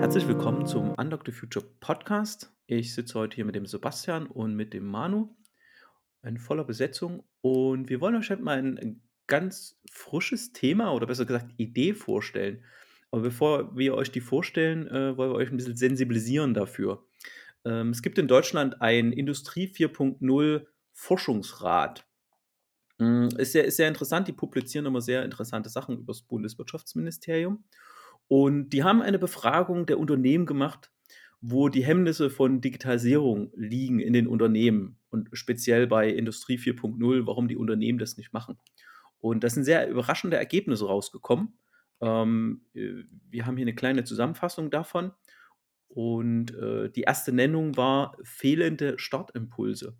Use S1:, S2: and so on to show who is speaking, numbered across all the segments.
S1: Herzlich willkommen zum Unlock the Future Podcast. Ich sitze heute hier mit dem Sebastian und mit dem Manu in voller Besetzung und wir wollen euch heute mal ein ganz frisches Thema oder besser gesagt Idee vorstellen. Aber bevor wir euch die vorstellen, äh, wollen wir euch ein bisschen sensibilisieren dafür. Ähm, es gibt in Deutschland ein Industrie 4.0 Forschungsrat. Mm, ist sehr, ist sehr interessant, die publizieren immer sehr interessante Sachen über das Bundeswirtschaftsministerium. Und die haben eine Befragung der Unternehmen gemacht, wo die Hemmnisse von Digitalisierung liegen in den Unternehmen und speziell bei Industrie 4.0, warum die Unternehmen das nicht machen. Und da sind sehr überraschende Ergebnisse rausgekommen. Ähm, äh, wir haben hier eine kleine Zusammenfassung davon. Und äh, die erste Nennung war fehlende Startimpulse,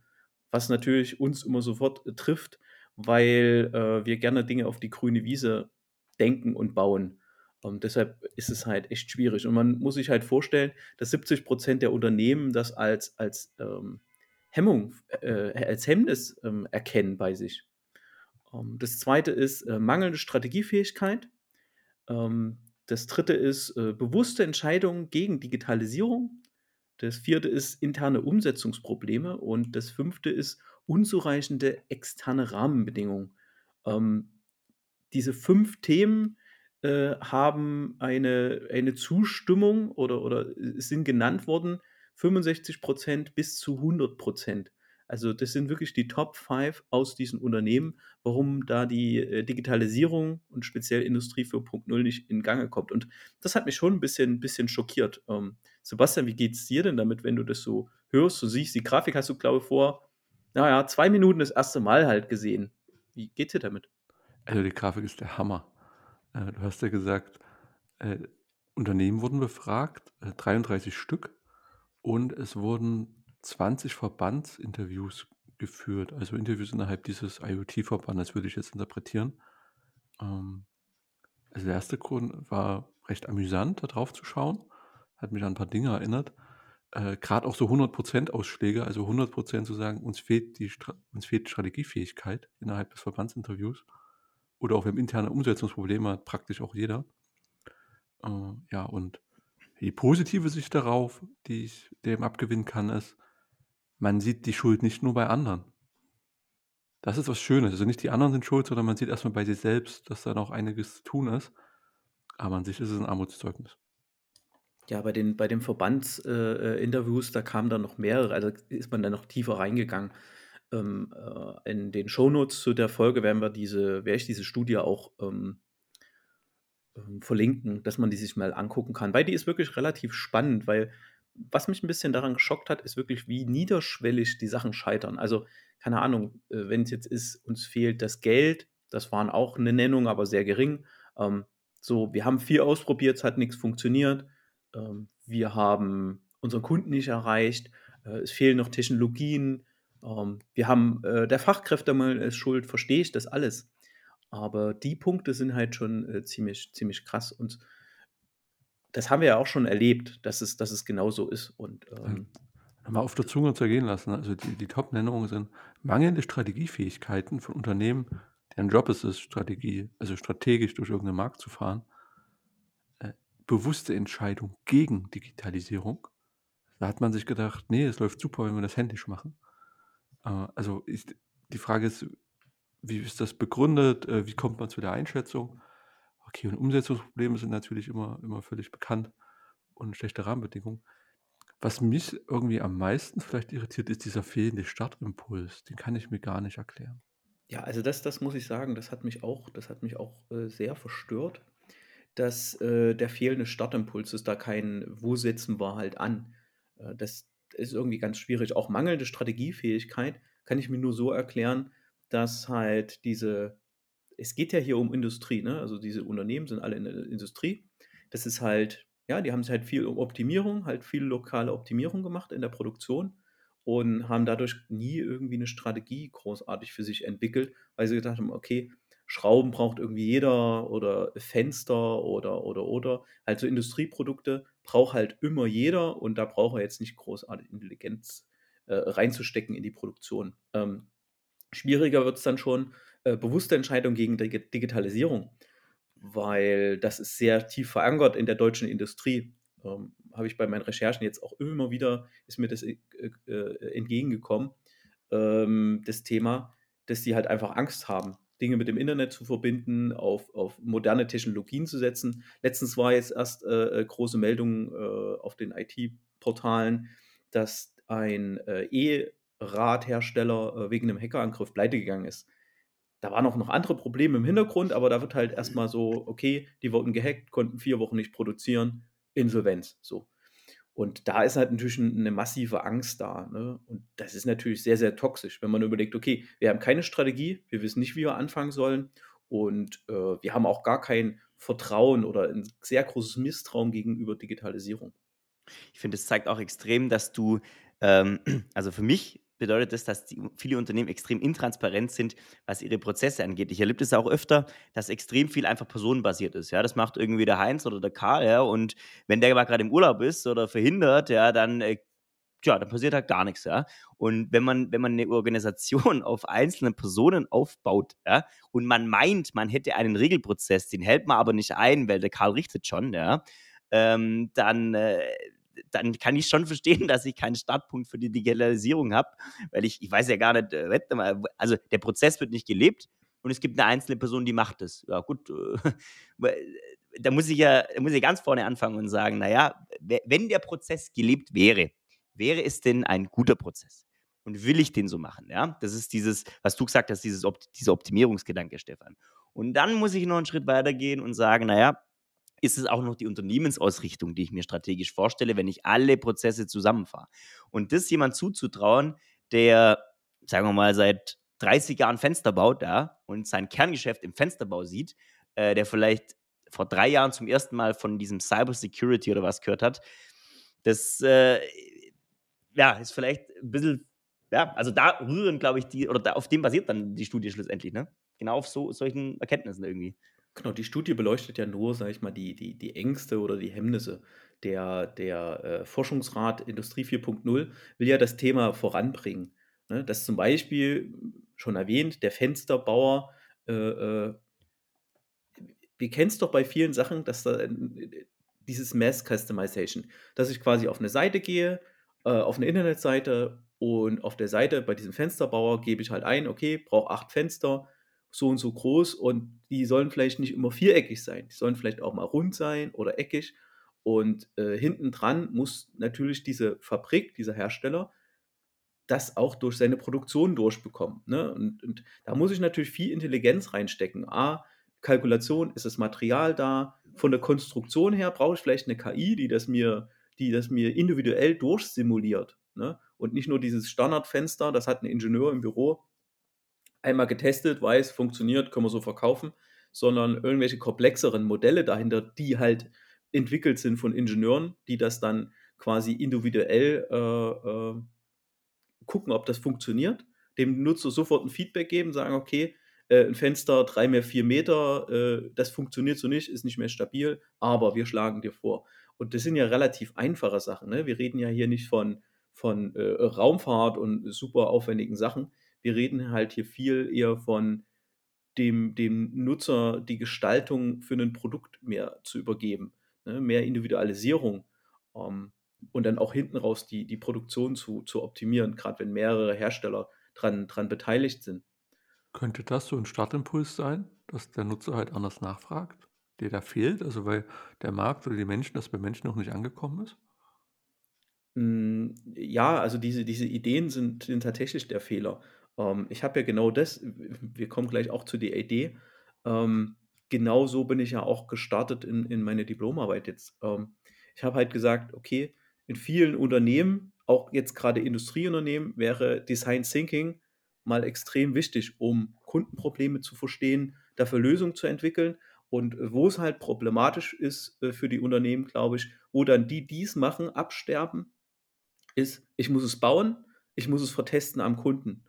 S1: was natürlich uns immer sofort äh, trifft, weil äh, wir gerne Dinge auf die grüne Wiese denken und bauen. Und deshalb ist es halt echt schwierig. Und man muss sich halt vorstellen, dass 70 Prozent der Unternehmen das als, als ähm, Hemmung, äh, als Hemmnis ähm, erkennen bei sich. Ähm, das zweite ist äh, mangelnde Strategiefähigkeit. Ähm, das dritte ist äh, bewusste Entscheidungen gegen Digitalisierung. Das vierte ist interne Umsetzungsprobleme. Und das fünfte ist unzureichende externe Rahmenbedingungen. Ähm, diese fünf Themen äh, haben eine, eine Zustimmung oder, oder sind genannt worden, 65 Prozent bis zu 100 Prozent. Also das sind wirklich die Top 5 aus diesen Unternehmen, warum da die äh, Digitalisierung und speziell Industrie 4.0 nicht in Gange kommt. Und das hat mich schon ein bisschen, bisschen schockiert. Ähm, Sebastian, wie geht es dir denn damit, wenn du das so hörst, du siehst, die Grafik hast du, glaube ich, vor, naja, zwei Minuten das erste Mal halt gesehen. Wie geht dir damit?
S2: Also die Grafik ist der Hammer. Äh, du hast ja gesagt, äh, Unternehmen wurden befragt, äh, 33 Stück, und es wurden 20 Verbandsinterviews geführt, also Interviews innerhalb dieses IoT-Verbandes, würde ich jetzt interpretieren. Ähm, also der erste Grund war recht amüsant, da drauf zu schauen, hat mich an ein paar Dinge erinnert. Äh, Gerade auch so 100% Ausschläge, also 100% zu sagen, uns fehlt die uns fehlt Strategiefähigkeit innerhalb des Verbandsinterviews oder auch wir haben interne Umsetzungsprobleme, hat praktisch auch jeder. Äh, ja, und die positive Sicht darauf, die ich dem abgewinnen kann, ist, man sieht die Schuld nicht nur bei anderen. Das ist was Schönes. Also nicht die anderen sind schuld, sondern man sieht erstmal bei sich selbst, dass da noch einiges zu tun ist. Aber an sich ist es ein Armutszeugnis.
S1: Ja, bei den, bei den Verbandsinterviews, äh, da kamen dann noch mehrere, also ist man dann noch tiefer reingegangen. Ähm, äh, in den Shownotes zu der Folge werden wir diese, werde ich diese Studie auch ähm, ähm, verlinken, dass man die sich mal angucken kann. Weil die ist wirklich relativ spannend, weil was mich ein bisschen daran geschockt hat, ist wirklich, wie niederschwellig die Sachen scheitern. Also, keine Ahnung, äh, wenn es jetzt ist, uns fehlt das Geld, das waren auch eine Nennung, aber sehr gering. Ähm, so, wir haben viel ausprobiert, es hat nichts funktioniert. Ähm, wir haben unseren Kunden nicht erreicht. Äh, es fehlen noch Technologien. Ähm, wir haben, äh, der Fachkräftemangel ist schuld, verstehe ich das alles. Aber die Punkte sind halt schon äh, ziemlich, ziemlich krass. Und das haben wir ja auch schon erlebt, dass es, dass es genau so ist. Und ähm,
S2: mal auf der Zunge zergehen lassen. Also die, die Top-Nennungen sind mangelnde Strategiefähigkeiten von Unternehmen, deren Job ist es, Strategie, also strategisch durch irgendeinen Markt zu fahren. Bewusste Entscheidung gegen Digitalisierung. Da hat man sich gedacht, nee, es läuft super, wenn wir das händisch machen. Äh, also ist, die Frage ist, wie ist das begründet? Äh, wie kommt man zu der Einschätzung? Okay, und Umsetzungsprobleme sind natürlich immer, immer völlig bekannt und schlechte Rahmenbedingungen. Was mich irgendwie am meisten vielleicht irritiert, ist dieser fehlende Startimpuls. Den kann ich mir gar nicht erklären.
S1: Ja, also das, das muss ich sagen, das hat mich auch, das hat mich auch äh, sehr verstört, dass äh, der fehlende Startimpuls ist, da kein Wo setzen wir halt an. Äh, das ist irgendwie ganz schwierig. Auch mangelnde Strategiefähigkeit kann ich mir nur so erklären, dass halt diese, es geht ja hier um Industrie, ne? Also diese Unternehmen sind alle in der Industrie. Das ist halt, ja, die haben halt viel um Optimierung, halt viel lokale Optimierung gemacht in der Produktion und haben dadurch nie irgendwie eine Strategie großartig für sich entwickelt, weil sie gedacht haben, okay, Schrauben braucht irgendwie jeder oder Fenster oder oder oder. Also Industrieprodukte braucht halt immer jeder und da braucht er jetzt nicht großartig Intelligenz äh, reinzustecken in die Produktion. Ähm, Schwieriger wird es dann schon, äh, bewusste Entscheidung gegen Dig Digitalisierung, weil das ist sehr tief verankert in der deutschen Industrie. Ähm, Habe ich bei meinen Recherchen jetzt auch immer wieder, ist mir das äh, äh, entgegengekommen, ähm, das Thema, dass die halt einfach Angst haben, Dinge mit dem Internet zu verbinden, auf, auf moderne Technologien zu setzen. Letztens war jetzt erst äh, äh große Meldung äh, auf den IT-Portalen, dass ein äh, E-Radhersteller äh, wegen einem Hackerangriff pleite gegangen ist. Da waren auch noch andere Probleme im Hintergrund, aber da wird halt erstmal so, okay, die wurden gehackt, konnten vier Wochen nicht produzieren, Insolvenz. So. Und da ist halt natürlich eine massive Angst da. Ne? Und das ist natürlich sehr, sehr toxisch, wenn man überlegt, okay, wir haben keine Strategie, wir wissen nicht, wie wir anfangen sollen und äh, wir haben auch gar kein Vertrauen oder ein sehr großes Misstrauen gegenüber Digitalisierung.
S3: Ich finde, es zeigt auch extrem, dass du, ähm, also für mich bedeutet das, dass die, viele Unternehmen extrem intransparent sind, was ihre Prozesse angeht. Ich erlebe das auch öfter, dass extrem viel einfach personenbasiert ist. Ja, das macht irgendwie der Heinz oder der Karl, ja, und wenn der mal gerade im Urlaub ist oder verhindert, ja, dann äh, ja, dann passiert halt gar nichts, ja. Und wenn man, wenn man eine Organisation auf einzelnen Personen aufbaut, ja, und man meint, man hätte einen Regelprozess, den hält man aber nicht ein, weil der Karl richtet schon, ja, ähm, dann, äh, dann kann ich schon verstehen, dass ich keinen Startpunkt für die Digitalisierung habe, weil ich, ich weiß ja gar nicht, äh, also der Prozess wird nicht gelebt und es gibt eine einzelne Person, die macht es. Ja, gut, äh, da muss ich ja, da muss ich ganz vorne anfangen und sagen, naja, wenn der Prozess gelebt wäre, wäre es denn ein guter Prozess? Und will ich den so machen? Ja, das ist dieses, was du gesagt hast, dieses, dieser Optimierungsgedanke, Stefan. Und dann muss ich noch einen Schritt weitergehen und sagen, naja, ist es auch noch die Unternehmensausrichtung, die ich mir strategisch vorstelle, wenn ich alle Prozesse zusammenfahre. Und das jemand zuzutrauen, der, sagen wir mal, seit 30 Jahren Fenster baut ja, und sein Kerngeschäft im Fensterbau sieht, äh, der vielleicht vor drei Jahren zum ersten Mal von diesem Cyber Security oder was gehört hat, das äh, ja, ist vielleicht ein bisschen, ja, also da rühren, glaube ich, die, oder da, auf dem basiert dann die Studie schlussendlich, ne? Genau auf so, solchen Erkenntnissen irgendwie.
S1: Genau, die Studie beleuchtet ja nur, sage ich mal, die, die, die Ängste oder die Hemmnisse. Der, der äh, Forschungsrat Industrie 4.0 will ja das Thema voranbringen. Ne? Dass zum Beispiel, schon erwähnt, der Fensterbauer, äh, äh, wir kennen es doch bei vielen Sachen, dass da äh, dieses Mass Customization, dass ich quasi auf eine Seite gehe, äh, auf eine Internetseite und auf der Seite bei diesem Fensterbauer gebe ich halt ein, okay, brauche acht Fenster, so und so groß und die sollen vielleicht nicht immer viereckig sein. Die sollen vielleicht auch mal rund sein oder eckig. Und äh, hinten dran muss natürlich diese Fabrik, dieser Hersteller, das auch durch seine Produktion durchbekommen. Ne? Und, und, da muss ich natürlich viel Intelligenz reinstecken. A, Kalkulation, ist das Material da? Von der Konstruktion her brauche ich vielleicht eine KI, die das mir, die das mir individuell durchsimuliert. Ne? Und nicht nur dieses Standardfenster, das hat ein Ingenieur im Büro, einmal getestet, weiß, funktioniert, können wir so verkaufen, sondern irgendwelche komplexeren Modelle dahinter, die halt entwickelt sind von Ingenieuren, die das dann quasi individuell äh, äh, gucken, ob das funktioniert, dem Nutzer sofort ein Feedback geben, sagen, okay, äh, ein Fenster drei mehr vier Meter, äh, das funktioniert so nicht, ist nicht mehr stabil, aber wir schlagen dir vor. Und das sind ja relativ einfache Sachen. Ne? Wir reden ja hier nicht von, von äh, Raumfahrt und super aufwendigen Sachen, wir reden halt hier viel eher von dem, dem Nutzer die Gestaltung für ein Produkt mehr zu übergeben, ne? mehr Individualisierung ähm, und dann auch hinten raus die, die Produktion zu, zu optimieren, gerade wenn mehrere Hersteller dran, dran beteiligt sind.
S2: Könnte das so ein Startimpuls sein, dass der Nutzer halt anders nachfragt, der da fehlt, also weil der Markt oder die Menschen, das bei Menschen noch nicht angekommen ist?
S1: Hm, ja, also diese, diese Ideen sind, sind tatsächlich der Fehler. Ähm, ich habe ja genau das, wir kommen gleich auch zu der Idee. Ähm, genau so bin ich ja auch gestartet in, in meine Diplomarbeit jetzt. Ähm, ich habe halt gesagt, okay, in vielen Unternehmen, auch jetzt gerade Industrieunternehmen, wäre Design Thinking mal extrem wichtig, um Kundenprobleme zu verstehen, dafür Lösungen zu entwickeln. Und wo es halt problematisch ist äh, für die Unternehmen, glaube ich, wo dann die dies machen, absterben, ist, ich muss es bauen, ich muss es vertesten am Kunden.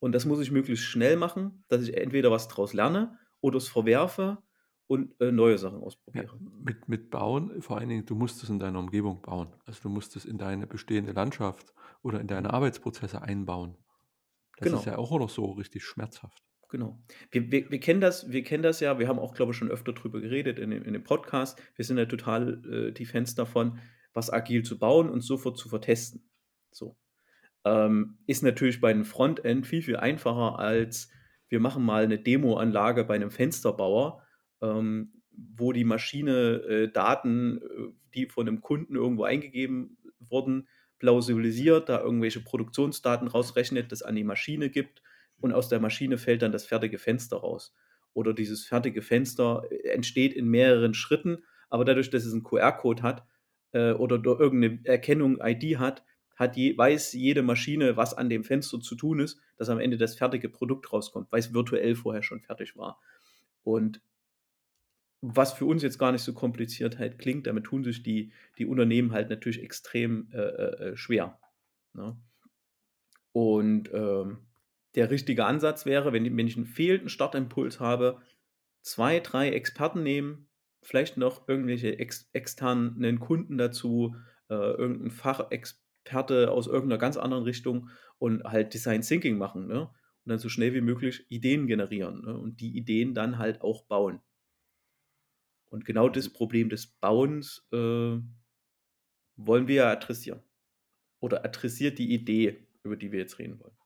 S1: Und das muss ich möglichst schnell machen, dass ich entweder was daraus lerne oder es verwerfe und äh, neue Sachen ausprobiere. Ja,
S2: mit, mit Bauen, vor allen Dingen, du musst es in deiner Umgebung bauen. Also du musst es in deine bestehende Landschaft oder in deine Arbeitsprozesse einbauen. Das genau. ist ja auch noch so richtig schmerzhaft.
S1: genau. Wir, wir, wir, kennen das, wir kennen das ja, wir haben auch, glaube ich, schon öfter drüber geredet in dem, in dem Podcast. Wir sind ja total äh, die Fans davon, was agil zu bauen und sofort zu vertesten. So. Ähm, ist natürlich bei einem Frontend viel, viel einfacher als wir machen mal eine Demoanlage bei einem Fensterbauer, ähm, wo die Maschine äh, Daten, äh, die von einem Kunden irgendwo eingegeben wurden, plausibilisiert, da irgendwelche Produktionsdaten rausrechnet, das an die Maschine gibt und aus der Maschine fällt dann das fertige Fenster raus. Oder dieses fertige Fenster äh, entsteht in mehreren Schritten, aber dadurch, dass es einen QR-Code hat äh, oder irgendeine Erkennung ID hat, hat je, weiß jede Maschine, was an dem Fenster zu tun ist, dass am Ende das fertige Produkt rauskommt, weil es virtuell vorher schon fertig war. Und was für uns jetzt gar nicht so kompliziert halt klingt, damit tun sich die, die Unternehmen halt natürlich extrem äh, äh, äh schwer. Ne? Und ähm, der richtige Ansatz wäre, wenn, wenn ich einen fehlenden Startimpuls habe, zwei, drei Experten nehmen, vielleicht noch irgendwelche ex externen Kunden dazu, äh, irgendein Fachexperten Experte aus irgendeiner ganz anderen Richtung und halt Design Thinking machen, ne? Und dann so schnell wie möglich Ideen generieren ne? und die Ideen dann halt auch bauen. Und genau das Problem des Bauens äh, wollen wir ja adressieren. Oder adressiert die Idee, über die wir jetzt reden wollen.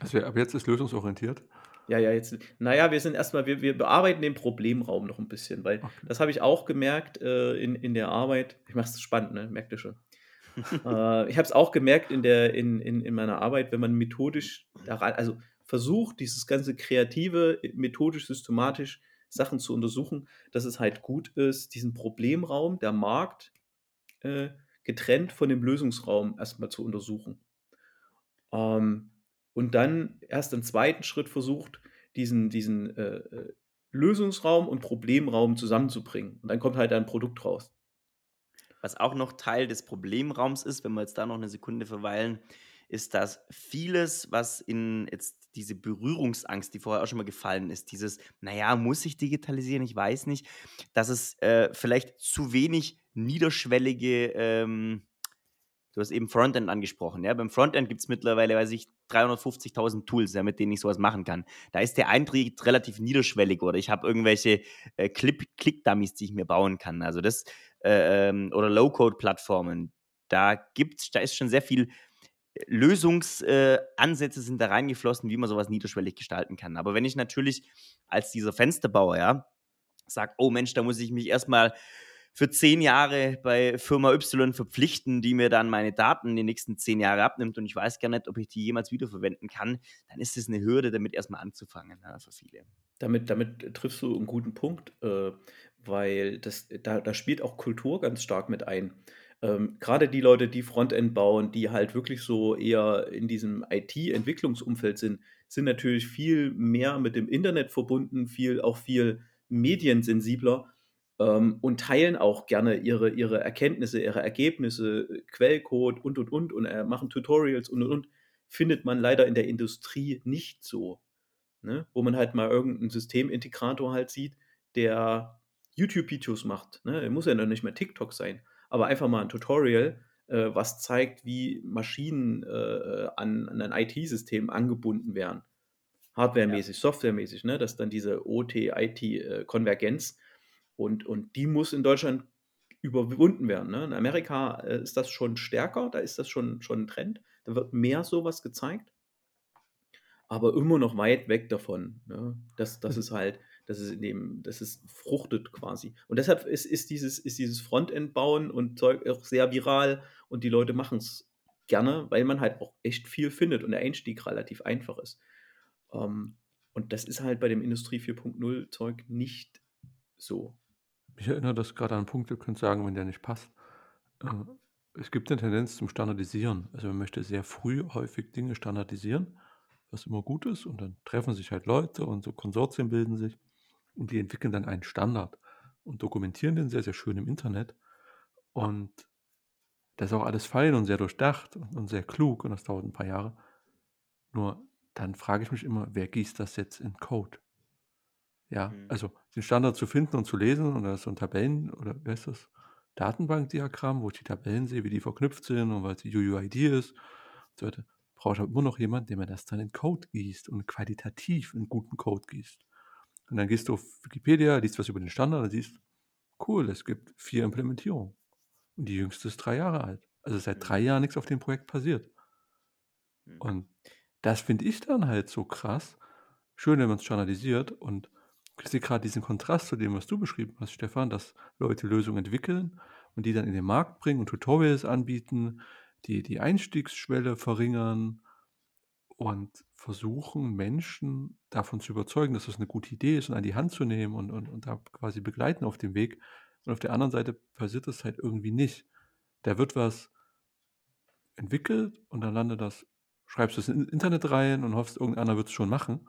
S2: Also ab jetzt ist lösungsorientiert.
S1: Ja, ja, jetzt. Naja, wir sind erstmal, wir, wir bearbeiten den Problemraum noch ein bisschen, weil okay. das habe ich auch gemerkt äh, in, in der Arbeit. Ich mache es spannend, ne? Merkt ihr schon äh, ich habe es auch gemerkt in, der, in, in, in meiner Arbeit, wenn man methodisch daran, also versucht, dieses ganze kreative, methodisch, systematisch Sachen zu untersuchen, dass es halt gut ist, diesen Problemraum, der Markt, äh, getrennt von dem Lösungsraum erstmal zu untersuchen. Ähm, und dann erst im zweiten Schritt versucht, diesen, diesen äh, äh Lösungsraum und Problemraum zusammenzubringen. Und dann kommt halt ein Produkt raus.
S3: Was auch noch Teil des Problemraums ist, wenn wir jetzt da noch eine Sekunde verweilen, ist, dass vieles, was in jetzt diese Berührungsangst, die vorher auch schon mal gefallen ist, dieses, naja, muss ich digitalisieren, ich weiß nicht, dass es äh, vielleicht zu wenig niederschwellige, ähm, du hast eben Frontend angesprochen, ja, beim Frontend gibt es mittlerweile, weiß ich, 350.000 Tools, ja, mit denen ich sowas machen kann. Da ist der Eintritt relativ niederschwellig oder ich habe irgendwelche äh, Click-Dummies, die ich mir bauen kann. Also das äh, ähm, oder Low-Code-Plattformen. Da gibt's, da ist schon sehr viel äh, Lösungsansätze äh, sind da reingeflossen, wie man sowas niederschwellig gestalten kann. Aber wenn ich natürlich als dieser Fensterbauer, ja, sage, oh Mensch, da muss ich mich erstmal für zehn Jahre bei Firma Y verpflichten, die mir dann meine Daten die nächsten zehn Jahre abnimmt und ich weiß gar nicht, ob ich die jemals wiederverwenden kann, dann ist es eine Hürde, damit erstmal anzufangen ja, für viele.
S1: Damit, damit triffst du einen guten Punkt. Äh, weil das, da, da spielt auch Kultur ganz stark mit ein. Ähm, Gerade die Leute, die Frontend bauen, die halt wirklich so eher in diesem IT-Entwicklungsumfeld sind, sind natürlich viel mehr mit dem Internet verbunden, viel auch viel mediensensibler ähm, und teilen auch gerne ihre, ihre Erkenntnisse, ihre Ergebnisse, Quellcode und und und und äh, machen Tutorials und und und. Findet man leider in der Industrie nicht so. Ne? Wo man halt mal irgendeinen Systemintegrator halt sieht, der YouTube-Videos macht, ne? muss ja noch nicht mehr TikTok sein, aber einfach mal ein Tutorial, äh, was zeigt, wie Maschinen äh, an, an ein IT-System angebunden werden. Hardwaremäßig, ja. softwaremäßig, ne? dass dann diese OT-IT-Konvergenz äh, und, und die muss in Deutschland überwunden werden. Ne? In Amerika äh, ist das schon stärker, da ist das schon, schon ein Trend, da wird mehr sowas gezeigt, aber immer noch weit weg davon. Ne? Das, das ist halt, dass es in dem, dass es fruchtet quasi. Und deshalb ist, ist dieses, ist dieses Frontend bauen und Zeug auch sehr viral und die Leute machen es gerne, weil man halt auch echt viel findet und der Einstieg relativ einfach ist. Ähm, und das ist halt bei dem Industrie 4.0 Zeug nicht so.
S2: Ich erinnere das gerade an einen Punkt, ihr könnt sagen, wenn der nicht passt. Äh, es gibt eine Tendenz zum Standardisieren. Also man möchte sehr früh häufig Dinge standardisieren, was immer gut ist. Und dann treffen sich halt Leute und so Konsortien bilden sich. Und die entwickeln dann einen Standard und dokumentieren den sehr, sehr schön im Internet. Und das ist auch alles fein und sehr durchdacht und, sehr klug und das dauert ein paar Jahre. Nur dann frage ich mich immer, wer gießt das jetzt in Code? Ja, mhm. also den Standard zu finden und zu lesen und da ist so ein Tabellen oder wer ist das? Datenbankdiagramm, wo ich die Tabellen sehe, wie die verknüpft sind und was die UUID ist. So brauche ich aber immer noch jemanden, der mir das dann in Code gießt und qualitativ in guten Code gießt. Und dann gehst du auf Wikipedia, liest was über den Standard und siehst, cool, es gibt vier Implementierungen. Und die jüngste ist drei Jahre alt. Also seit drei Jahren nichts auf dem Projekt passiert.
S3: Mhm.
S2: Und das finde ich dann halt so krass. Schön, wenn man es standardisiert. Und ich sehe gerade diesen Kontrast zu dem, was du beschrieben hast, Stefan, dass Leute Lösungen entwickeln und die dann in den Markt bringen und Tutorials anbieten, die die Einstiegsschwelle verringern und versuchen, Menschen davon zu überzeugen, dass das eine gute Idee ist und an die Hand zu nehmen und, und, und da quasi begleiten auf dem Weg. Und auf der anderen Seite passiert das halt irgendwie nicht. Da wird was entwickelt und dann landet das, schreibst du es ins Internet rein und hoffst, irgendeiner wird es schon machen.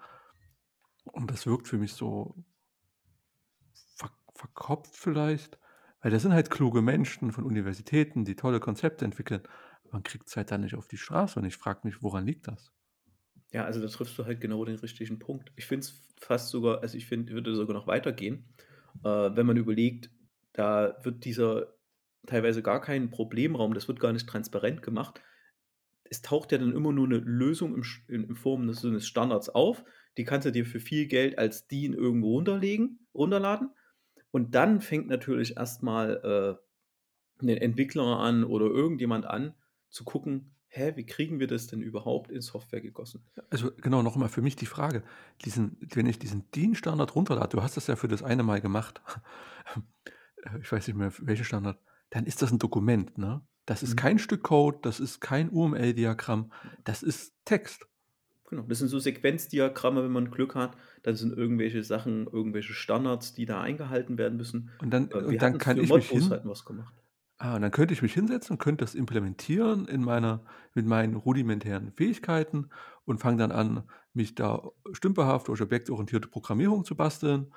S2: Und das wirkt für mich so ver verkopft vielleicht, weil das sind halt kluge Menschen von Universitäten, die tolle Konzepte entwickeln. Man kriegt es halt dann nicht auf die Straße und ich frage mich, woran liegt das?
S1: Ja, also da triffst du halt genau den richtigen Punkt. Ich finde es fast sogar, also ich finde, würde sogar noch weitergehen, äh, wenn man überlegt, da wird dieser teilweise gar kein Problemraum, das wird gar nicht transparent gemacht. Es taucht ja dann immer nur eine Lösung im, in, in Form eines Standards auf. Die kannst du dir für viel Geld als DIN irgendwo runterlegen, runterladen. Und dann fängt natürlich erstmal äh, ein Entwickler an oder irgendjemand an zu gucken, hä, wie kriegen wir das denn überhaupt in Software gegossen?
S2: Also genau, noch einmal für mich die Frage, diesen, wenn ich diesen DIN-Standard runterlade, du hast das ja für das eine Mal gemacht, ich weiß nicht mehr, welchen Standard, dann ist das ein Dokument, ne? Das ist
S1: Mhm.
S2: kein Stück Code, das ist kein UML-Diagramm, das ist Text.
S1: Genau, das sind so Sequenzdiagramme, wenn man Glück hat. Dann sind irgendwelche Sachen, irgendwelche Standards, die da eingehalten werden müssen.
S2: Und dann,
S1: Äh,
S2: und
S1: wir
S2: dann kann ich mich hin,
S1: halt was gemacht.
S2: ah, und dann könnte ich mich hinsetzen und könnte das implementieren in meiner, mit meinen rudimentären Fähigkeiten und fange dann an, mich da stümperhaft durch objektorientierte Programmierung zu basteln,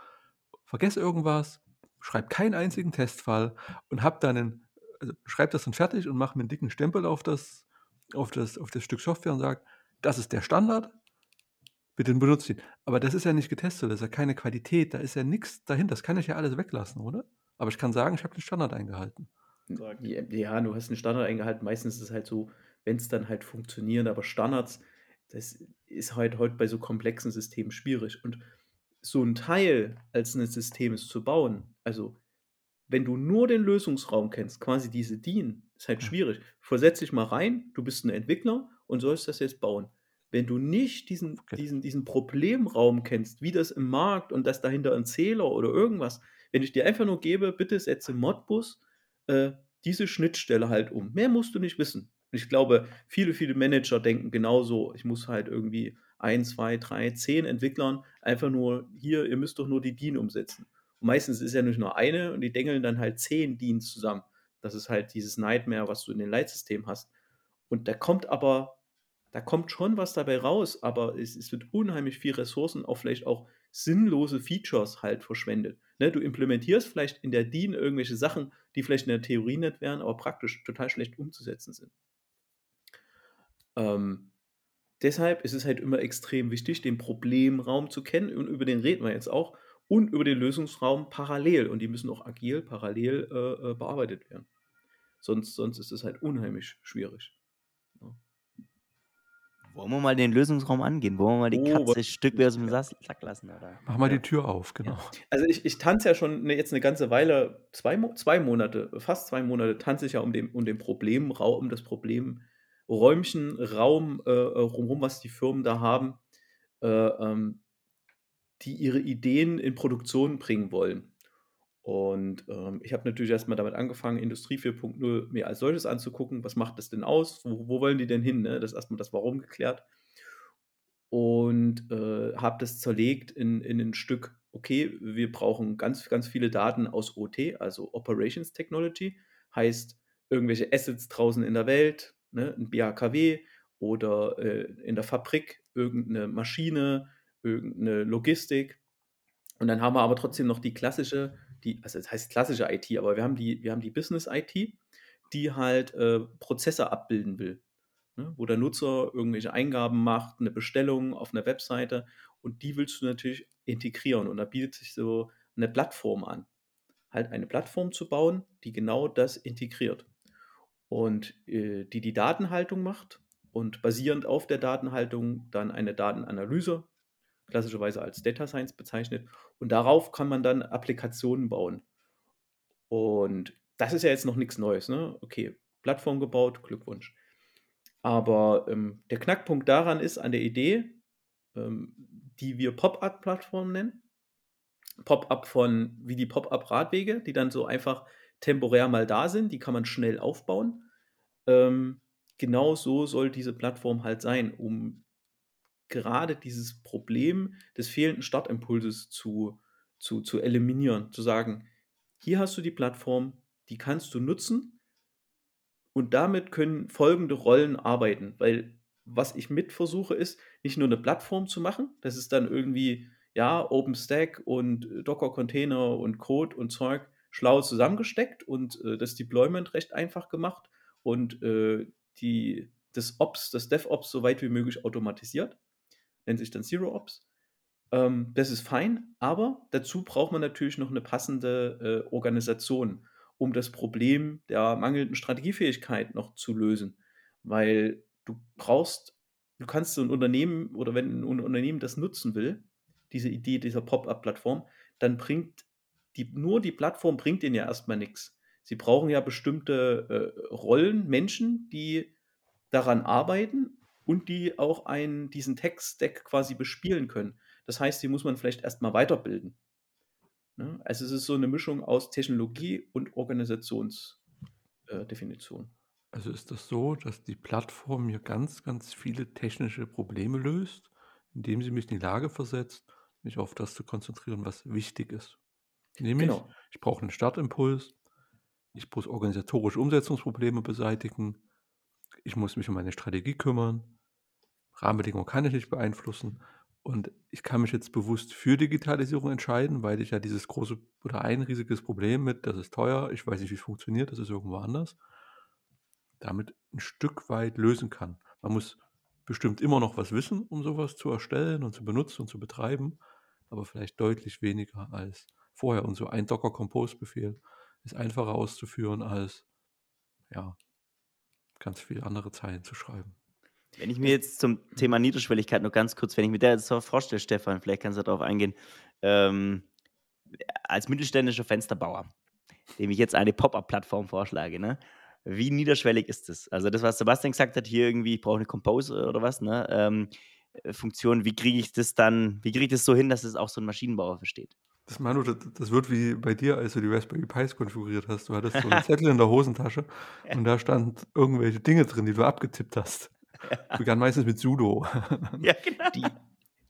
S2: vergesse irgendwas, schreibe keinen einzigen Testfall und habe dann einen, also schreibe das dann fertig und mache mir einen dicken Stempel auf das, auf das, auf das Stück Software und sage, das ist der Standard, bitte benutzt ihn. Aber das ist ja nicht getestet, das ist ja keine Qualität, da ist ja nichts dahinter, das kann ich ja alles weglassen, oder? Aber ich kann sagen, ich habe den Standard eingehalten.
S1: Ja, du hast einen Standard eingehalten. Meistens ist es halt so, wenn es dann halt funktioniert, aber Standards, das ist halt heute bei so komplexen Systemen schwierig. Und so ein Teil als eines Systems zu bauen, also wenn du nur den Lösungsraum kennst, quasi diese DIN, ist halt schwierig. Versetz dich mal rein, du bist ein Entwickler und sollst das jetzt bauen. Wenn du nicht diesen,
S2: Okay.
S1: diesen, diesen Problemraum kennst, wie das im Markt und das dahinter ein Zähler oder irgendwas, wenn ich dir einfach nur gebe, bitte setze Modbus äh, diese Schnittstelle halt um. Mehr musst du nicht wissen. Und ich glaube, viele, viele Manager denken genauso, ich muss halt irgendwie ein, zwei, drei, zehn Entwicklern einfach nur hier, ihr müsst doch nur die DIN umsetzen. Und meistens ist ja nicht nur eine und die dengeln dann halt zehn DINs zusammen. Das ist halt dieses Nightmare, was du in den Leitsystemen hast. Und da kommt aber, da kommt schon was dabei raus, aber es, es wird unheimlich viel Ressourcen, auch vielleicht auch sinnlose Features halt verschwendet. Ne, du implementierst vielleicht in der DIN irgendwelche Sachen, die vielleicht in der Theorie nicht wären, aber praktisch total schlecht umzusetzen sind. Ähm, deshalb ist es halt immer extrem wichtig, den Problemraum zu kennen und über den reden wir jetzt auch und über den Lösungsraum parallel und die müssen auch agil parallel äh, äh, bearbeitet werden. Sonst, sonst ist es halt unheimlich schwierig. Ja.
S3: Wollen wir mal den Lösungsraum angehen? Wollen wir mal die
S1: Oh,
S3: Katze
S1: was-
S3: Stück aus dem Sack lassen? Oder?
S2: Mach mal
S1: Ja.
S2: die Tür auf, genau.
S1: Also ich, ich tanze ja schon ne, jetzt eine ganze Weile, zwei, zwei Monate, fast zwei Monate tanze ich ja um den, um den Problemraum, um das Problemräumchen, Raum äh, rumrum, was die Firmen da haben, äh, ähm, die ihre Ideen in Produktion bringen wollen. Und ähm, ich habe natürlich erstmal damit angefangen, Industrie 4.0 mir als solches anzugucken. Was macht das denn aus? Wo, wo wollen die denn hin? Ne? Das ist erstmal das Warum geklärt. Und äh, habe das zerlegt in, in ein Stück, okay, wir brauchen ganz, ganz viele Daten aus OT, also Operations Technology, heißt irgendwelche Assets draußen in der Welt, ne? ein BHKW oder äh, in der Fabrik irgendeine Maschine, irgendeine Logistik. Und dann haben wir aber trotzdem noch die klassische, die, also das heißt klassische IT, aber wir haben die, wir haben die Business IT, die halt äh, Prozesse abbilden will. Ne? Wo der Nutzer irgendwelche Eingaben macht, eine Bestellung auf einer Webseite und die willst du natürlich integrieren. Und da bietet sich so eine Plattform an. Halt eine Plattform zu bauen, die genau das integriert. Und äh, die die Datenhaltung macht und basierend auf der Datenhaltung dann eine Datenanalyse, klassischerweise als Data Science bezeichnet. Und darauf kann man dann Applikationen bauen. Und das ist ja jetzt noch nichts Neues. Ne? Okay, Plattform gebaut, Glückwunsch. Aber ähm, der Knackpunkt daran ist an der Idee, ähm, die wir Pop-up-Plattform nennen. Pop-up von wie die Pop-up-Radwege, die dann so einfach temporär mal da sind, die kann man schnell aufbauen. Ähm, genau so soll diese Plattform halt sein, um gerade dieses Problem des fehlenden Startimpulses zu, zu, zu eliminieren, zu sagen, hier hast du die Plattform, die kannst du nutzen und damit können folgende Rollen arbeiten, weil was ich mit versuche ist, nicht nur eine Plattform zu machen, das ist dann irgendwie, ja, OpenStack und Docker-Container und Code und Zeug schlau zusammengesteckt und äh, das Deployment recht einfach gemacht und äh, die, das Ops, das DevOps so weit wie möglich automatisiert. Nennt sich dann Zero Ops. Ähm, das ist fein, aber dazu braucht man natürlich noch eine passende äh, Organisation, um das Problem der mangelnden Strategiefähigkeit noch zu lösen. Weil du brauchst, du kannst so ein Unternehmen oder wenn ein Unternehmen das nutzen will, diese Idee dieser Pop-up-Plattform, dann bringt die, nur die Plattform bringt ihnen ja erstmal nichts. Sie brauchen ja bestimmte äh, Rollen, Menschen, die daran arbeiten und die auch einen, diesen Tech-Stack quasi bespielen können. Das heißt, die muss man vielleicht erstmal weiterbilden. Ne? Also es ist so eine Mischung aus Technologie und Organisationsdefinition. Äh,
S2: also ist das so, dass die Plattform mir ganz, ganz viele technische Probleme löst, indem sie mich in die Lage versetzt, mich auf das zu konzentrieren, was wichtig ist. Nämlich, genau. ich brauche einen Startimpuls, ich muss organisatorische Umsetzungsprobleme beseitigen, ich muss mich um meine Strategie kümmern, Rahmenbedingungen kann ich nicht beeinflussen und ich kann mich jetzt bewusst für Digitalisierung entscheiden, weil ich ja dieses große oder ein riesiges Problem mit, das ist teuer, ich weiß nicht, wie es funktioniert, das ist irgendwo anders, damit ein Stück weit lösen kann. Man muss bestimmt immer noch was wissen, um sowas zu erstellen und zu benutzen und zu betreiben, aber vielleicht deutlich weniger als vorher. Und so ein Docker-Compose-Befehl ist einfacher auszuführen als ja, ganz viele andere Zeilen zu schreiben.
S3: Wenn ich mir jetzt zum Thema Niederschwelligkeit noch ganz kurz, wenn ich mir das so vorstelle, Stefan, vielleicht kannst du darauf eingehen, ähm, als mittelständischer Fensterbauer, dem ich jetzt eine Pop-up-Plattform vorschlage, ne? wie niederschwellig ist das? Also das, was Sebastian gesagt hat, hier irgendwie, ich brauche eine Compose oder was, ne? Ähm, Funktion, wie kriege ich das dann, wie kriege ich das so hin, dass es auch so ein Maschinenbauer versteht?
S2: Das, Manu, das, das wird wie bei dir, als du die Raspberry Pis konfiguriert hast. Du hattest so einen Zettel in der Hosentasche und da standen irgendwelche Dinge drin, die du abgetippt hast. Ja. Begann meistens mit Sudo.
S1: Ja, genau. Die,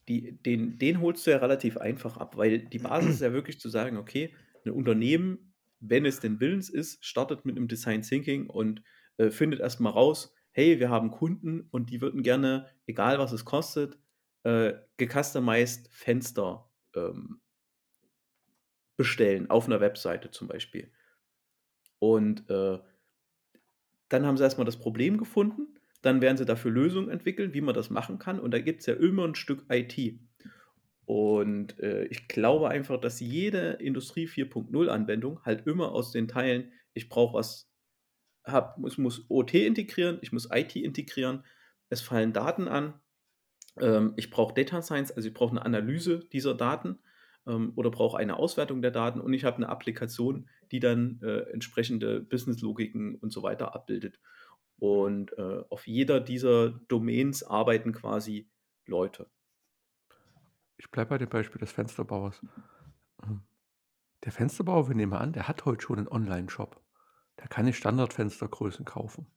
S1: die, den, den holst du ja relativ einfach ab, weil die Basis ist ja wirklich zu sagen, okay, ein Unternehmen, wenn es denn willens ist, startet mit einem Design Thinking und äh, findet erstmal raus, hey, wir haben Kunden und die würden gerne, egal was es kostet, äh, gecustomized Fenster ähm, bestellen, auf einer Webseite zum Beispiel. Und äh, dann haben sie erstmal das Problem gefunden, dann werden sie dafür Lösungen entwickeln, wie man das machen kann. Und da gibt es ja immer ein Stück IT. Und äh, ich glaube einfach, dass jede Industrie 4.0 Anwendung halt immer aus den Teilen, ich brauche was, hab, ich muss OT integrieren, ich muss IT integrieren, es fallen Daten an, ähm, ich brauche Data Science, also ich brauche eine Analyse dieser Daten ähm, oder brauche eine Auswertung der Daten und ich habe eine Applikation, die dann äh, entsprechende Business-Logiken und so weiter abbildet. Und äh, auf jeder dieser Domains arbeiten quasi Leute.
S2: Ich bleibe bei dem Beispiel des Fensterbauers. Ähm, der Fensterbauer, wir nehmen an, der hat heute schon einen Online-Shop. Der kann nicht Standardfenstergrößen kaufen.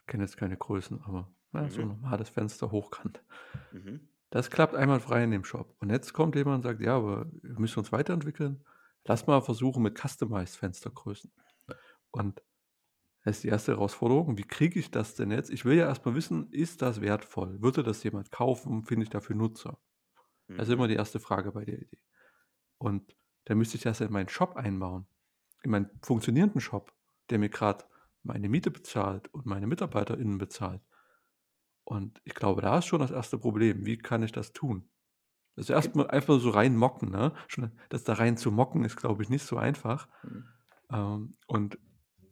S2: Ich kenne jetzt keine Größen, aber na, mhm. so ein normales Fenster hochkant. Mhm. Das klappt einwandfrei in dem Shop. Und jetzt kommt jemand und sagt, ja, aber wir müssen uns weiterentwickeln. Lass mal versuchen mit Customized Fenstergrößen. Und das ist die erste Herausforderung. Wie kriege ich das denn jetzt? Ich will ja erstmal wissen, ist das wertvoll? Würde das jemand kaufen? Finde ich dafür Nutzer? Das ist immer mhm. die erste Frage bei der Idee. Und dann müsste ich das in meinen Shop einbauen. In meinen funktionierenden Shop, der mir gerade meine Miete bezahlt und meine MitarbeiterInnen bezahlt. Und ich glaube, da ist schon das erste Problem. Wie kann ich das tun? Das ist erstmal einfach so rein mocken, ne? Schon, das da rein zu mocken ist, glaube ich, nicht so einfach. Mhm. Ähm, und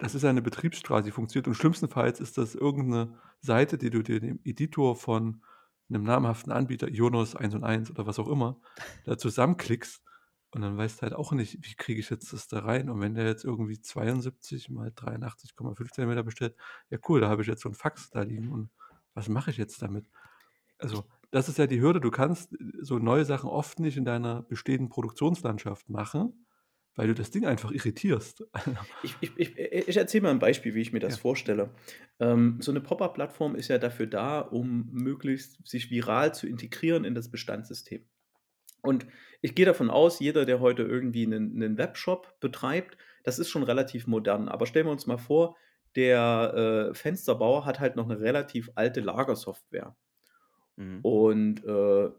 S2: das ist eine Betriebsstraße, die funktioniert. Und schlimmstenfalls ist das irgendeine Seite, die du dir im Editor von einem namhaften Anbieter, Ionos 1 und 1 oder was auch immer, da zusammenklickst und dann weißt du halt auch nicht, wie kriege ich jetzt das da rein. Und wenn der jetzt irgendwie 72 mal 83,5 cm bestellt, ja cool, da habe ich jetzt so ein Fax da liegen und was mache ich jetzt damit? Also das ist ja die Hürde. Du kannst so neue Sachen oft nicht in deiner bestehenden Produktionslandschaft machen, weil du das Ding einfach irritierst.
S1: Ich, ich, ich, ich erzähle mal ein Beispiel, wie ich mir das
S2: Ja.
S1: vorstelle. Ähm, so eine Pop-up-Plattform ist ja dafür da, um möglichst sich viral zu integrieren in das Bestandssystem. Und ich gehe davon aus, jeder, der heute irgendwie einen, einen Webshop betreibt, das ist schon relativ modern. Aber stellen wir uns mal vor, der äh, Fensterbauer hat halt noch eine relativ alte Lagersoftware.
S3: Mhm.
S1: Und, äh,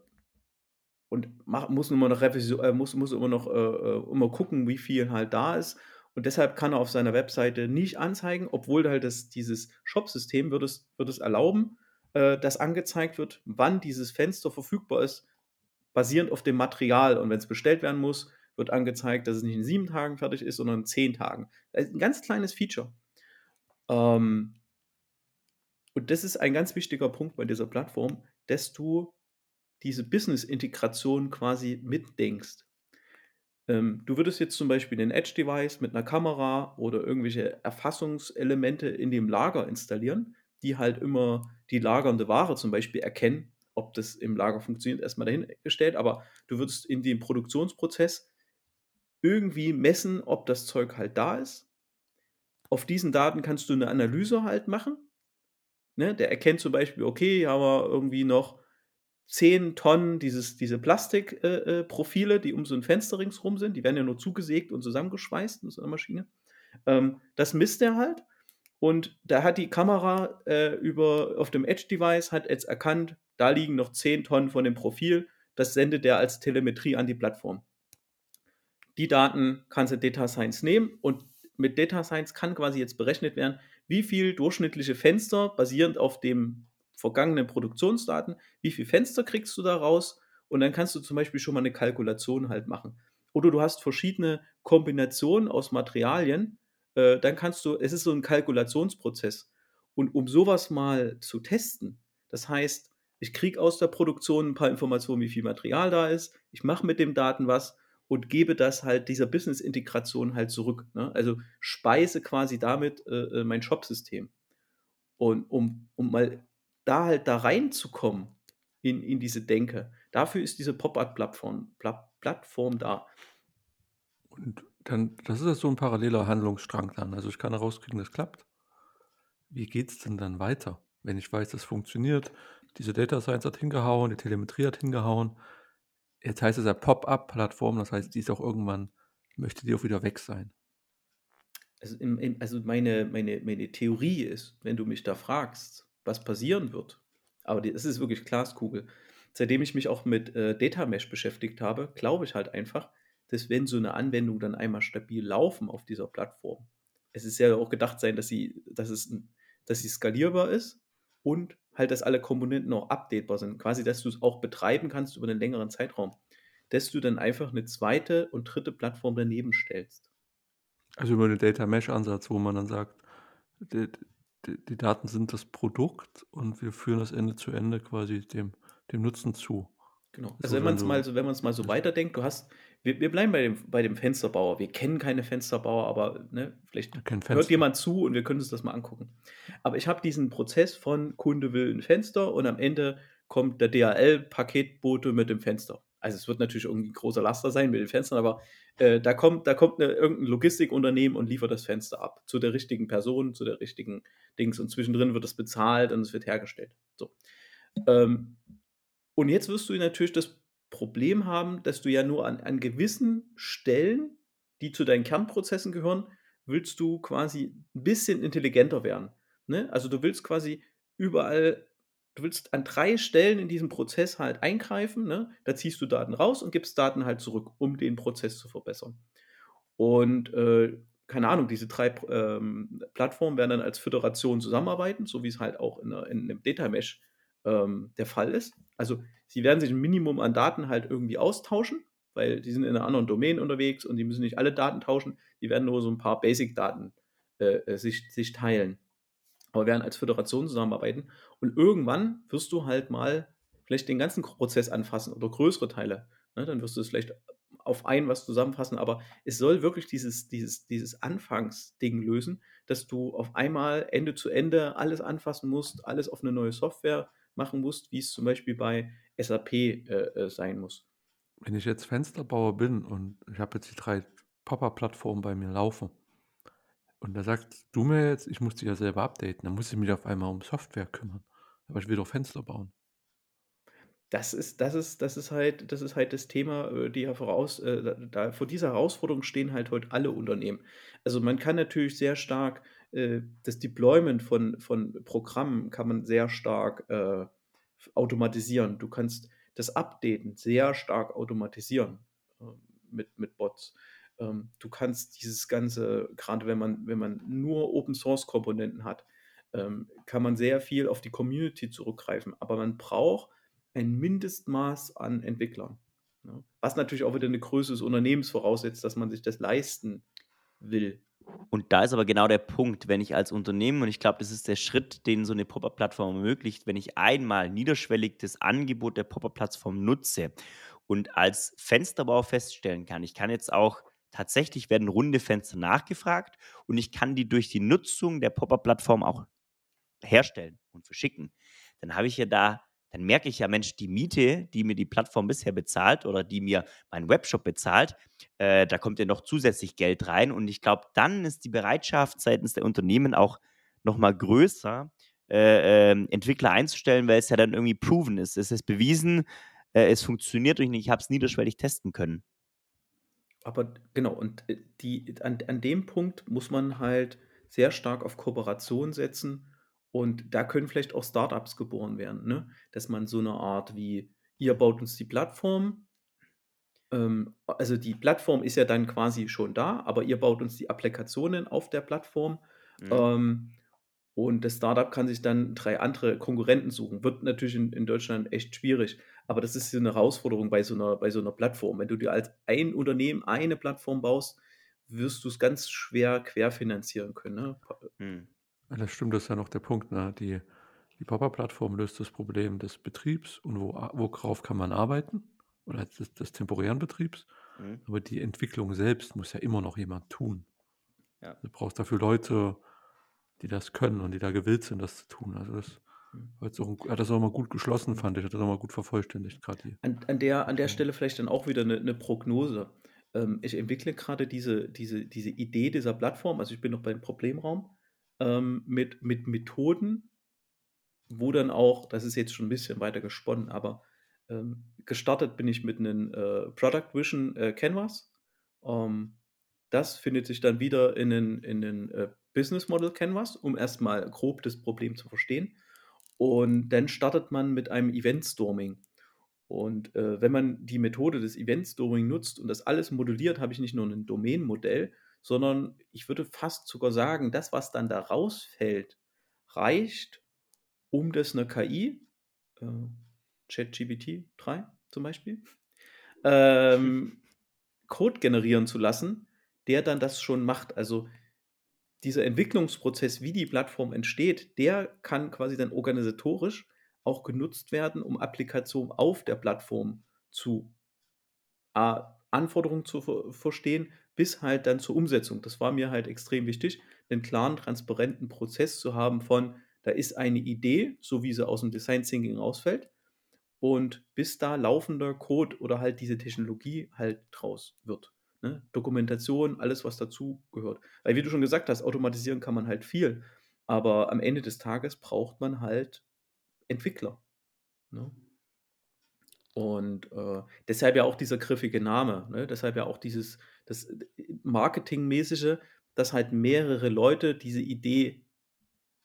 S1: und mach, muss immer noch äh, muss, muss immer noch äh, äh, immer gucken, wie viel halt da ist. Und deshalb kann er auf seiner Webseite nicht anzeigen, obwohl halt das, dieses Shop-System wird es, wird es erlauben, äh, dass angezeigt wird, wann dieses Fenster verfügbar ist, basierend auf dem Material. Und wenn es bestellt werden muss, wird angezeigt, dass es nicht in sieben Tagen fertig ist, sondern in zehn Tagen. Das ist ein ganz kleines Feature. Ähm, und das ist ein ganz wichtiger Punkt bei dieser Plattform, dass du diese Business-Integration quasi mitdenkst. Ähm, du würdest jetzt zum Beispiel den Edge-Device mit einer Kamera oder irgendwelche Erfassungselemente in dem Lager installieren, die halt immer die lagernde Ware zum Beispiel erkennen, ob das im Lager funktioniert, erstmal dahingestellt, aber du würdest in dem Produktionsprozess irgendwie messen, ob das Zeug halt da ist. Auf diesen Daten kannst du eine Analyse halt machen. Ne? Der erkennt zum Beispiel, okay, haben wir irgendwie noch 10 Tonnen dieses, diese Plastikprofile, äh, äh, die um so ein Fenster ringsrum sind. Die werden ja nur zugesägt und zusammengeschweißt in so einer Maschine. Ähm, das misst er halt. Und da hat die Kamera äh, über, auf dem Edge-Device hat jetzt erkannt, da liegen noch 10 Tonnen von dem Profil. Das sendet er als Telemetrie an die Plattform. Die Daten kannst du Data Science nehmen und mit Data Science kann quasi jetzt berechnet werden, wie viel durchschnittliche Fenster basierend auf dem vergangenen Produktionsdaten, wie viel Fenster kriegst du da raus und dann kannst du zum Beispiel schon mal eine Kalkulation halt machen. Oder du hast verschiedene Kombinationen aus Materialien, äh, dann kannst du, es ist so ein Kalkulationsprozess. Und um sowas mal zu testen, das heißt, ich kriege aus der Produktion ein paar Informationen, wie viel Material da ist, ich mache mit dem Daten was und gebe das halt dieser Business-Integration halt zurück. Ne? Also speise quasi damit äh, äh mein Shop-System. Und um, um mal da halt da reinzukommen in, in diese Denke, dafür ist diese Pop-Up-Plattform Plattform da.
S2: Und dann, das ist ja so ein paralleler Handlungsstrang dann. Also ich kann herauskriegen, das klappt. Wie geht es denn dann weiter? Wenn ich weiß, das funktioniert, diese Data Science hat hingehauen, die Telemetrie hat hingehauen. Jetzt heißt es ja Pop-up-Plattform, das heißt, die ist auch irgendwann, möchte die auch wieder weg sein.
S1: Also, im, also meine, meine, meine Theorie ist, wenn du mich da fragst, was passieren wird, aber es ist wirklich Glaskugel. Seitdem ich mich auch mit äh, Data Mesh beschäftigt habe, glaube ich halt einfach, dass wenn so eine Anwendung dann einmal stabil laufen auf dieser Plattform, es ist ja auch gedacht sein, dass sie, dass es, dass sie skalierbar ist und halt, dass alle Komponenten auch updatebar sind. Quasi, dass du es auch betreiben kannst über einen längeren Zeitraum. Dass du dann einfach eine zweite und dritte Plattform daneben stellst.
S2: Also über den Data Mesh Ansatz, wo man dann sagt, die, die, Daten sind das Produkt und wir führen das Ende zu Ende quasi dem, dem Nutzen zu.
S1: Genau. Also wenn man es mal so, wenn man es mal so weiterdenkt, du hast, wir, wir bleiben bei dem, bei dem Fensterbauer. Wir kennen keine Fensterbauer, aber ne, vielleicht hört jemand zu und wir können uns das mal angucken. Aber ich habe diesen Prozess von Kunde will ein Fenster und am Ende kommt der DHL-Paketbote mit dem Fenster. Also es wird natürlich irgendwie ein großer Laster sein mit den Fenstern, aber äh, da kommt, da kommt eine, irgendein Logistikunternehmen und liefert das Fenster ab zu der richtigen Person, zu der richtigen Dings und zwischendrin wird es bezahlt und es wird hergestellt. So. Ähm, und jetzt wirst du natürlich das Problem haben, dass du ja nur an, an gewissen Stellen, die zu deinen Kernprozessen gehören, willst du quasi ein bisschen intelligenter werden. Ne? Also du willst quasi überall, du willst an drei Stellen in diesem Prozess halt eingreifen. Ne? Da ziehst du Daten raus und gibst Daten halt zurück, um den Prozess zu verbessern. Und äh, keine Ahnung, diese drei ähm, Plattformen werden dann als Föderation zusammenarbeiten, so wie es halt auch in, in einem Data Mesh ähm, der Fall ist. Also sie werden sich ein Minimum an Daten halt irgendwie austauschen, weil die sind in einer anderen Domain unterwegs und die müssen nicht alle Daten tauschen, die werden nur so ein paar Basic-Daten äh, äh sich, sich teilen. Aber werden als Föderation zusammenarbeiten. Und irgendwann wirst du halt mal vielleicht den ganzen Prozess anfassen oder größere Teile. Ne? Dann wirst du es vielleicht auf ein was zusammenfassen, aber es soll wirklich dieses, dieses, dieses Anfangsding lösen, dass du auf einmal Ende zu Ende alles anfassen musst, alles auf eine neue Software machen musst, wie es zum Beispiel bei SAP äh, äh, sein muss.
S2: Wenn ich jetzt Fensterbauer bin und ich habe jetzt die drei Pop-up-Plattformen bei mir laufen und da sagst du mir jetzt, ich muss die ja selber updaten, dann muss ich mich auf einmal um Software kümmern. Aber ich will doch Fenster bauen
S1: das ist, das ist, das ist halt, das ist halt das Thema, äh, die voraus, äh, da, vor dieser Herausforderung stehen halt heute alle Unternehmen. Also man kann natürlich sehr stark äh, das Deployment von, von Programmen kann man sehr stark äh, automatisieren. Du kannst das Updaten sehr stark automatisieren äh, mit, mit Bots. Ähm, du kannst dieses ganze, gerade wenn man, wenn man nur Open Source Komponenten hat, ähm, kann man sehr viel auf die Community zurückgreifen. Aber man braucht ein Mindestmaß an Entwicklern. Ne? Was natürlich auch wieder eine Größe des Unternehmens voraussetzt, dass man sich das leisten will.
S3: Und da ist aber genau der Punkt, wenn ich als Unternehmen, und ich glaube, das ist der Schritt, den so eine Pop-up-Plattform ermöglicht, wenn ich einmal niederschwellig das Angebot der Pop-up-Plattform nutze und als Fensterbau feststellen kann, ich kann jetzt auch tatsächlich werden runde Fenster nachgefragt und ich kann die durch die Nutzung der Pop-up-Plattform auch herstellen und verschicken, dann habe ich ja da dann merke ich ja, Mensch, die Miete, die mir die Plattform bisher bezahlt oder die mir mein Webshop bezahlt, äh, da kommt ja noch zusätzlich Geld rein. Und ich glaube, dann ist die Bereitschaft seitens der Unternehmen auch nochmal größer, äh, äh, Entwickler einzustellen, weil es ja dann irgendwie proven ist. Es ist bewiesen, äh, es funktioniert und ich habe es niederschwellig testen können.
S1: Aber genau, und äh, die, an, an dem Punkt muss man halt sehr stark auf Kooperation setzen und da können vielleicht auch Startups geboren werden, ne? dass man so eine Art wie, ihr baut uns die Plattform. Ähm, also die Plattform ist ja dann quasi schon da, aber ihr baut uns die Applikationen auf der Plattform. Mhm. Ähm, und das Startup kann sich dann drei andere Konkurrenten suchen. Wird natürlich in, in Deutschland echt schwierig. Aber das ist so eine Herausforderung bei so einer, bei so einer Plattform. Wenn du dir als ein Unternehmen eine Plattform baust, wirst du es ganz schwer querfinanzieren können. Ne?
S2: Ja, das stimmt, das ist ja noch der Punkt. Ne? Die, die Papa-Plattform löst das Problem des Betriebs und wo, worauf kann man arbeiten oder des, des temporären Betriebs. Mhm. Aber die Entwicklung selbst muss ja immer noch jemand tun. Ja. Du brauchst dafür Leute, die das können und die da gewillt sind, das zu tun. Also das mhm. hat das auch mal gut geschlossen, fand ich. Hat das auch mal gut vervollständigt gerade hier.
S1: An, an, der, an der Stelle vielleicht dann auch wieder eine, eine Prognose. Ähm, ich entwickle gerade diese, diese, diese Idee dieser Plattform. Also ich bin noch beim Problemraum ähm, mit, mit Methoden, wo dann auch, das ist jetzt schon ein bisschen weiter gesponnen, aber ähm, gestartet bin ich mit einem äh, Product Vision äh, Canvas. Ähm, das findet sich dann wieder in den, in den äh, Business Model Canvas, um erstmal grob das Problem zu verstehen. Und dann startet man mit einem Event Storming. Und äh, wenn man die Methode des Event Storming nutzt und das alles modelliert, habe ich nicht nur ein Domain-Modell, sondern ich würde fast sogar sagen, das, was dann da rausfällt, reicht, um das eine KI, äh, ChatGPT 3 zum Beispiel, ähm, Code generieren zu lassen, der dann das schon macht. Also dieser Entwicklungsprozess, wie die Plattform entsteht, der kann quasi dann organisatorisch auch genutzt werden, um Applikationen auf der Plattform zu A, Anforderungen zu verstehen, bis halt dann zur Umsetzung. Das war mir halt extrem wichtig, einen klaren, transparenten Prozess zu haben von, da ist eine Idee, so wie sie aus dem Design Thinking ausfällt, und bis da laufender Code oder halt diese Technologie halt draus wird. Ne? Dokumentation, alles, was dazu gehört. Weil, wie du schon gesagt hast, automatisieren kann man halt viel, aber am Ende des Tages braucht man halt Entwickler. Ne? Und äh, deshalb ja auch dieser griffige Name, ne? deshalb ja auch dieses das Marketingmäßige, dass halt mehrere Leute diese Idee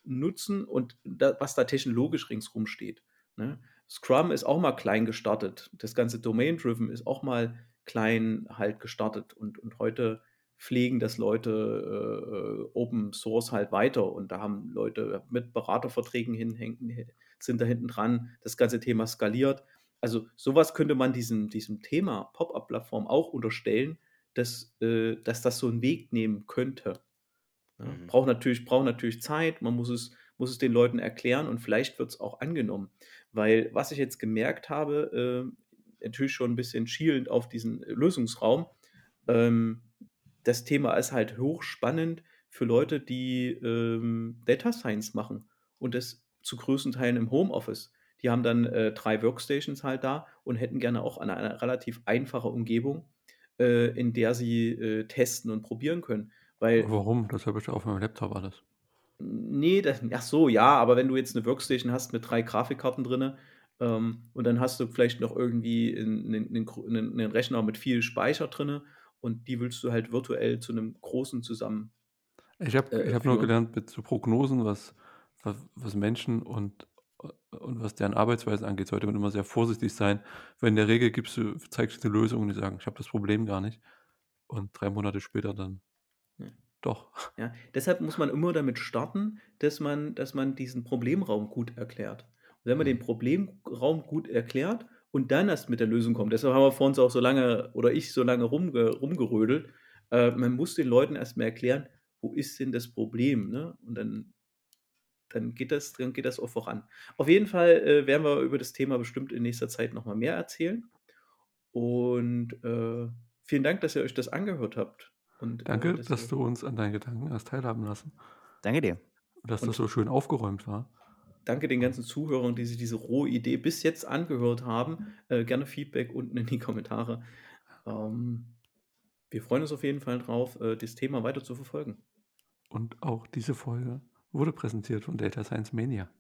S1: nutzen und da, was da technologisch ringsrum steht. Ne? Scrum ist auch mal klein gestartet. Das ganze Domain-Driven ist auch mal klein halt gestartet und, und heute pflegen das Leute äh, Open Source halt weiter und da haben Leute mit Beraterverträgen hinhängen, sind da hinten dran, das ganze Thema skaliert. Also sowas könnte man diesem, diesem Thema Pop-up-Plattform auch unterstellen, dass, äh, dass das so einen Weg nehmen könnte. Ja, mhm. braucht, natürlich, braucht natürlich Zeit, man muss, es, muss es den Leuten erklären und vielleicht wird es auch angenommen. Weil was ich jetzt gemerkt habe, äh, natürlich schon ein bisschen schielend auf diesen Lösungsraum, ähm, das Thema ist halt hochspannend für Leute, die ähm, Data Science machen und das zu größten Teilen im Homeoffice. Die haben dann äh, drei Workstations halt da und hätten gerne auch eine, eine relativ einfache Umgebung, äh, in der sie äh, testen und probieren können. Weil,
S2: Warum? Das habe ich auf meinem Laptop alles.
S1: nee, das, ach so, ja, aber wenn du jetzt eine Workstation hast mit drei Grafikkarten drin ähm, und dann hast du vielleicht noch irgendwie einen, Rechner mit viel Speicher drin und die willst du halt virtuell zu einem großen zusammen.
S2: Ich habe
S1: Äh,
S2: ich hab nur gelernt mit so Prognosen, was, was, was Menschen und, und was deren Arbeitsweise angeht, sollte man immer sehr vorsichtig sein. Weil in der Regel gibst du, zeigst du eine Lösung und die sagen, ich habe das Problem gar nicht. Und drei Monate später dann
S1: Ja.
S2: doch.
S1: Ja, deshalb muss man immer damit starten, dass man, dass man diesen Problemraum gut erklärt. Wenn man den
S2: Mhm.
S1: Problemraum gut erklärt und dann erst mit der Lösung kommt, deshalb haben wir vor uns auch so lange, oder ich so lange rumge, rumgerödelt, äh, man muss den Leuten erstmal erklären, wo ist denn das Problem, ne? Und dann, dann, geht das, dann geht das auch voran. Auf jeden Fall äh, werden wir über das Thema bestimmt in nächster Zeit nochmal mehr erzählen. Und äh, vielen Dank, dass ihr euch das angehört habt. Und, äh,
S2: Danke,
S1: dass
S2: dass du uns an deinen Gedanken hast teilhaben lassen.
S3: Danke dir.
S2: Und dass
S1: Und-
S2: das so schön aufgeräumt war.
S1: Danke den ganzen Zuhörern, die sich diese rohe Idee bis jetzt angehört haben. Äh, gerne Feedback unten in die Kommentare. Ähm, wir freuen uns auf jeden Fall drauf, äh, das Thema weiter zu verfolgen.
S2: Und auch diese Folge wurde präsentiert von Data Science Mania.